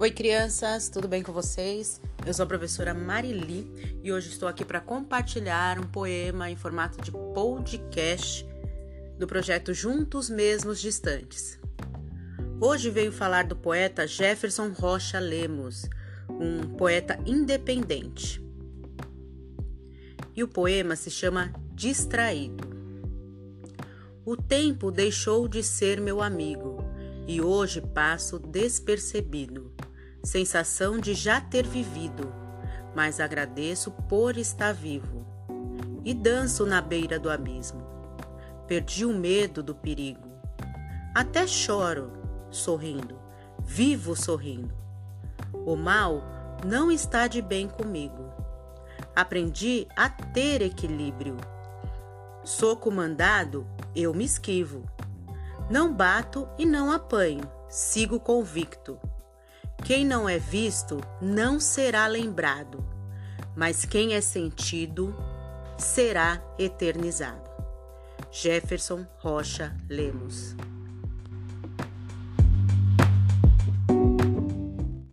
Oi, crianças, tudo bem com vocês? Eu sou a professora Marili e hoje estou aqui para compartilhar um poema em formato de podcast do projeto Juntos Mesmos Distantes. Hoje venho falar do poeta Jefferson Rocha Lemos, um poeta independente. E o poema se chama Distraído. O tempo deixou de ser meu amigo e hoje passo despercebido sensação de já ter vivido, mas agradeço por estar vivo. E danço na beira do abismo. Perdi o medo do perigo. Até choro, sorrindo, vivo sorrindo. O mal não está de bem comigo. Aprendi a ter equilíbrio. Sou comandado, eu me esquivo. Não bato e não apanho, sigo convicto. Quem não é visto não será lembrado, mas quem é sentido será eternizado. Jefferson Rocha Lemos